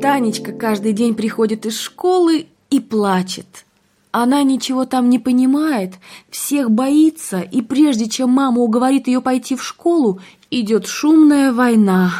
Танечка каждый день приходит из школы и плачет. Она ничего там не понимает, всех боится, и прежде чем мама уговорит ее пойти в школу, идет шумная война.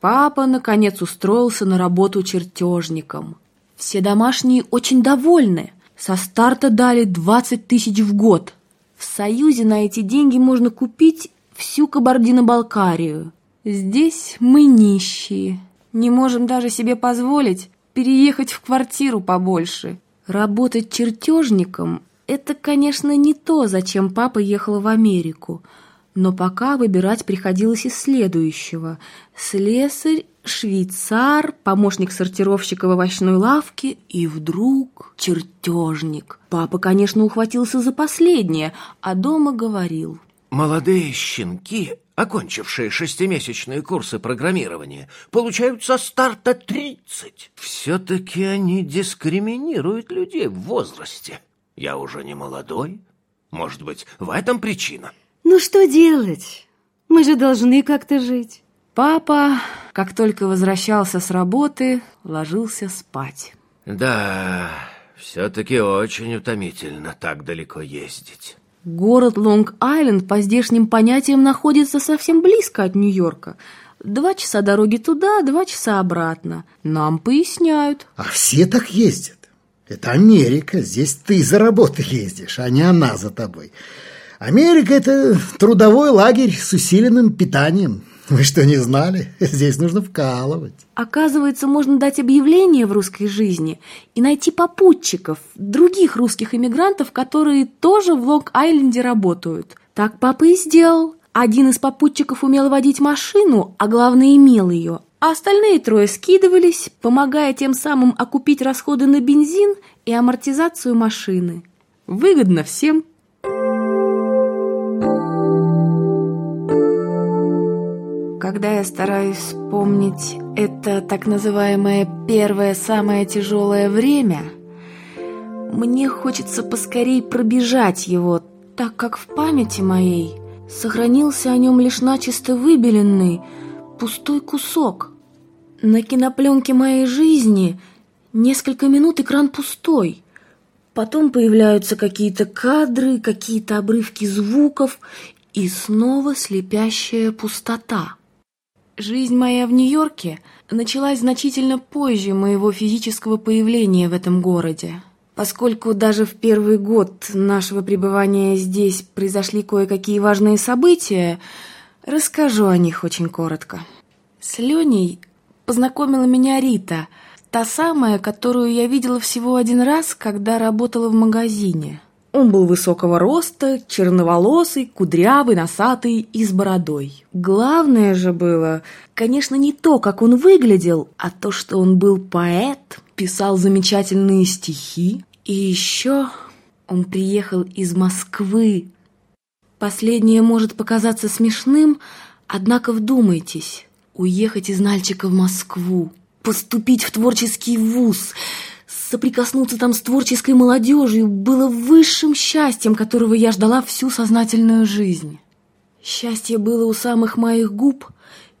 Папа, наконец, устроился на работу чертежником. Все домашние очень довольны. Со старта дали 20 тысяч в год. В Союзе на эти деньги можно купить всю Кабардино-Балкарию. Здесь мы нищие. Не можем даже себе позволить переехать в квартиру побольше. Работать чертежником – это, конечно, не то, зачем папа ехал в Америку. Но пока выбирать приходилось из следующего. Слесарь, швейцар, помощник сортировщика в овощной лавке и вдруг чертежник. Папа, конечно, ухватился за последнее, а дома говорил. Молодые щенки окончившие шестимесячные курсы программирования, получают со старта 30. Все-таки они дискриминируют людей в возрасте. Я уже не молодой. Может быть, в этом причина? Ну что делать? Мы же должны как-то жить. Папа, как только возвращался с работы, ложился спать. Да, все-таки очень утомительно так далеко ездить. Город Лонг-Айленд по здешним понятиям находится совсем близко от Нью-Йорка. Два часа дороги туда, два часа обратно. Нам поясняют. А все так ездят. Это Америка. Здесь ты за работой ездишь, а не она за тобой. Америка – это трудовой лагерь с усиленным питанием. Вы что, не знали? Здесь нужно вкалывать. Оказывается, можно дать объявление в русской жизни и найти попутчиков, других русских иммигрантов, которые тоже в Лонг-Айленде работают. Так папа и сделал. Один из попутчиков умел водить машину, а главное имел ее. А остальные трое скидывались, помогая тем самым окупить расходы на бензин и амортизацию машины. Выгодно всем. Когда я стараюсь вспомнить это так называемое первое самое тяжелое время, мне хочется поскорей пробежать его, так как в памяти моей сохранился о нем лишь начисто выбеленный, пустой кусок. На кинопленке моей жизни несколько минут экран пустой. Потом появляются какие-то кадры, какие-то обрывки звуков и снова слепящая пустота. Жизнь моя в Нью-Йорке началась значительно позже моего физического появления в этом городе. Поскольку даже в первый год нашего пребывания здесь произошли кое-какие важные события, расскажу о них очень коротко. С Леней познакомила меня Рита, та самая, которую я видела всего один раз, когда работала в магазине. Он был высокого роста, черноволосый, кудрявый, носатый и с бородой. Главное же было, конечно, не то, как он выглядел, а то, что он был поэт, писал замечательные стихи. И еще он приехал из Москвы. Последнее может показаться смешным, однако вдумайтесь, уехать из Нальчика в Москву, поступить в творческий вуз – Соприкоснуться там с творческой молодежью было высшим счастьем, которого я ждала всю сознательную жизнь. Счастье было у самых моих губ.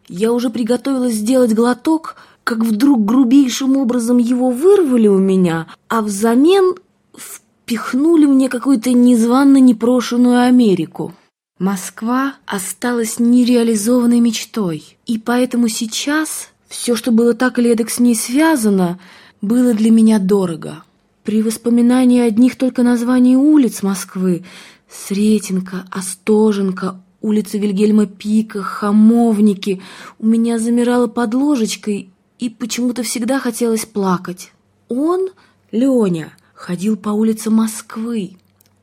Я уже приготовилась сделать глоток, как вдруг грубейшим образом его вырвали у меня, а взамен впихнули мне какую-то незванно непрошенную Америку. Москва осталась нереализованной мечтой, и поэтому сейчас все, что было так или эдак с ней связано – было для меня дорого. При воспоминании одних только названий улиц Москвы – Сретенка, Остоженка, улица Вильгельма Пика, Хамовники – у меня замирало под ложечкой и почему-то всегда хотелось плакать. Он, Леня, ходил по улицам Москвы.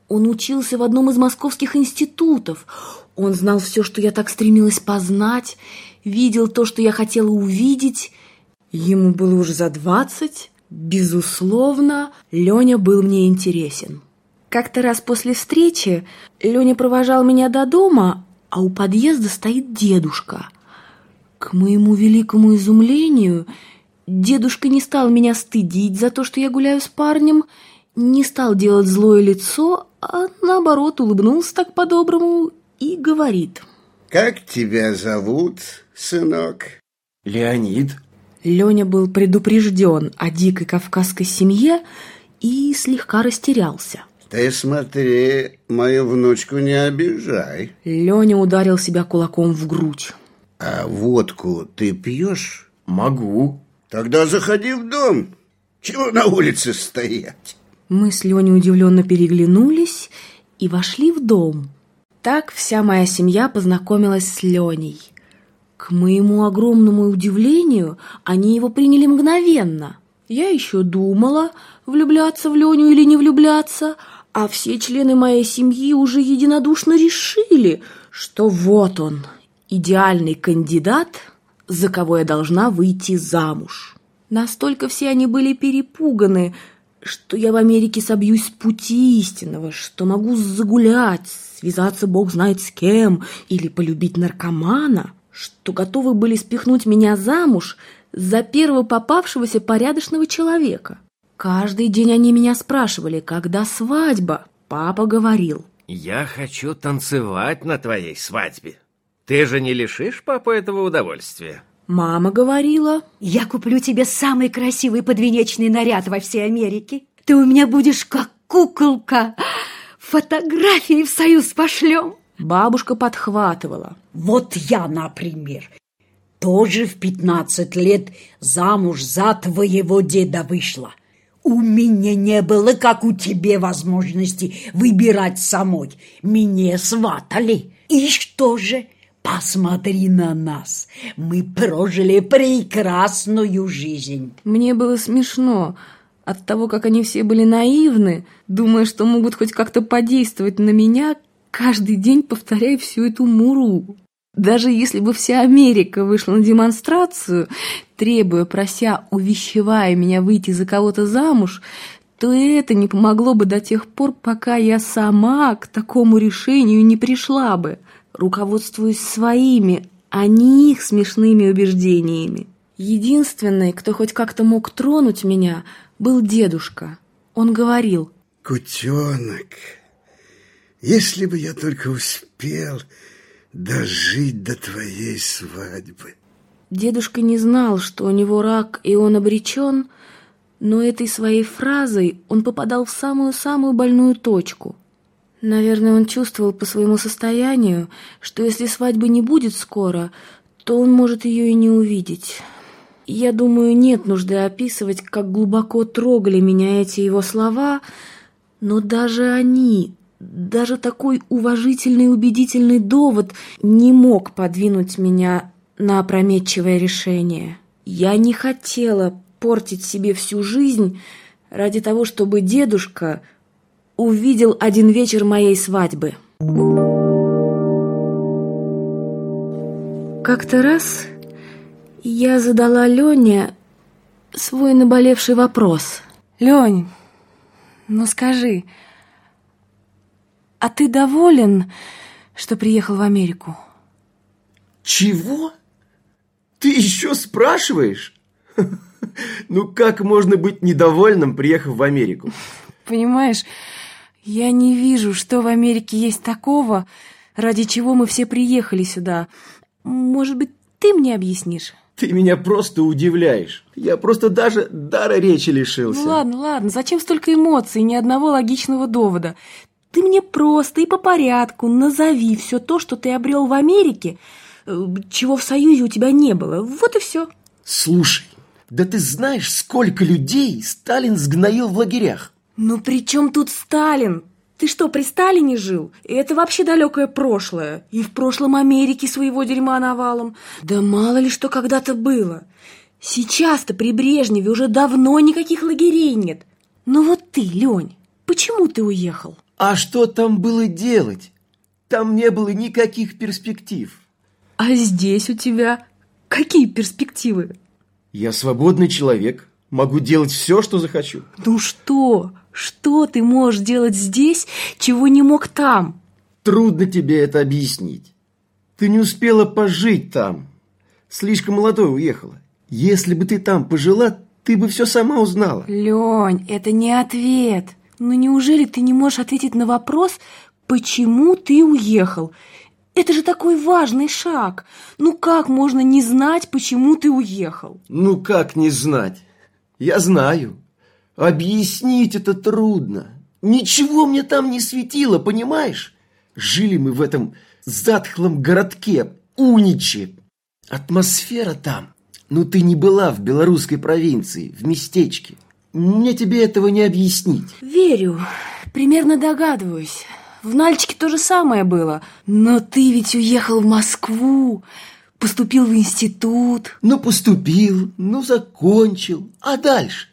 Он учился в одном из московских институтов. Он знал все, что я так стремилась познать, видел то, что я хотела увидеть – Ему было уже за двадцать. Безусловно, Леня был мне интересен. Как-то раз после встречи Леня провожал меня до дома, а у подъезда стоит дедушка. К моему великому изумлению, дедушка не стал меня стыдить за то, что я гуляю с парнем, не стал делать злое лицо, а наоборот улыбнулся так по-доброму и говорит. «Как тебя зовут, сынок?» «Леонид», Леня был предупрежден о дикой кавказской семье и слегка растерялся. Ты смотри, мою внучку не обижай. Леня ударил себя кулаком в грудь. А водку ты пьешь? Могу. Тогда заходи в дом. Чего на улице стоять? Мы с Леней удивленно переглянулись и вошли в дом. Так вся моя семья познакомилась с Леней. К моему огромному удивлению, они его приняли мгновенно. Я еще думала, влюбляться в Леню или не влюбляться, а все члены моей семьи уже единодушно решили, что вот он, идеальный кандидат, за кого я должна выйти замуж. Настолько все они были перепуганы, что я в Америке собьюсь с пути истинного, что могу загулять, связаться бог знает с кем или полюбить наркомана, что готовы были спихнуть меня замуж за первого попавшегося порядочного человека. Каждый день они меня спрашивали, когда свадьба. Папа говорил. Я хочу танцевать на твоей свадьбе. Ты же не лишишь папу этого удовольствия? Мама говорила. Я куплю тебе самый красивый подвенечный наряд во всей Америке. Ты у меня будешь как куколка. Фотографии в союз пошлем. Бабушка подхватывала. Вот я, например, тоже в пятнадцать лет замуж за твоего деда вышла. У меня не было, как у тебя, возможности выбирать самой. Меня сватали. И что же? Посмотри на нас. Мы прожили прекрасную жизнь. Мне было смешно от того, как они все были наивны, думая, что могут хоть как-то подействовать на меня, каждый день повторяя всю эту муру. Даже если бы вся Америка вышла на демонстрацию, требуя, прося, увещевая меня выйти за кого-то замуж, то это не помогло бы до тех пор, пока я сама к такому решению не пришла бы, руководствуясь своими, а не их смешными убеждениями. Единственный, кто хоть как-то мог тронуть меня, был дедушка. Он говорил, Кутенок, если бы я только успел дожить до твоей свадьбы. Дедушка не знал, что у него рак, и он обречен, но этой своей фразой он попадал в самую-самую больную точку. Наверное, он чувствовал по своему состоянию, что если свадьбы не будет скоро, то он может ее и не увидеть. Я думаю, нет нужды описывать, как глубоко трогали меня эти его слова, но даже они, даже такой уважительный и убедительный довод не мог подвинуть меня на опрометчивое решение. Я не хотела портить себе всю жизнь ради того, чтобы дедушка увидел один вечер моей свадьбы. Как-то раз я задала Лене свой наболевший вопрос. «Лень, ну скажи, а ты доволен, что приехал в Америку?» Чего? Ты еще спрашиваешь? Ну как можно быть недовольным, приехав в Америку? Понимаешь, я не вижу, что в Америке есть такого, ради чего мы все приехали сюда. Может быть, ты мне объяснишь? Ты меня просто удивляешь. Я просто даже дара речи лишился. Ну ладно, ладно, зачем столько эмоций и ни одного логичного довода? Ты мне просто и по порядку назови все то, что ты обрел в Америке, э, чего в Союзе у тебя не было. Вот и все. Слушай, да ты знаешь, сколько людей Сталин сгноил в лагерях? Ну при чем тут Сталин? Ты что, при Сталине жил? Это вообще далекое прошлое. И в прошлом Америке своего дерьма навалом. Да мало ли что когда-то было. Сейчас-то при Брежневе уже давно никаких лагерей нет. Но вот ты, Лень, почему ты уехал? А что там было делать? Там не было никаких перспектив. А здесь у тебя какие перспективы? Я свободный человек, могу делать все, что захочу. Ну что? Что ты можешь делать здесь, чего не мог там? Трудно тебе это объяснить. Ты не успела пожить там. Слишком молодой уехала. Если бы ты там пожила, ты бы все сама узнала. Лень, это не ответ. Ну неужели ты не можешь ответить на вопрос, почему ты уехал? Это же такой важный шаг. Ну как можно не знать, почему ты уехал? Ну как не знать? Я знаю. Объяснить это трудно. Ничего мне там не светило, понимаешь? Жили мы в этом затхлом городке, Униче. Атмосфера там. Ну ты не была в белорусской провинции, в местечке. Мне тебе этого не объяснить. Верю, примерно догадываюсь. В Нальчике то же самое было. Но ты ведь уехал в Москву, поступил в институт. Ну поступил, ну закончил. А дальше?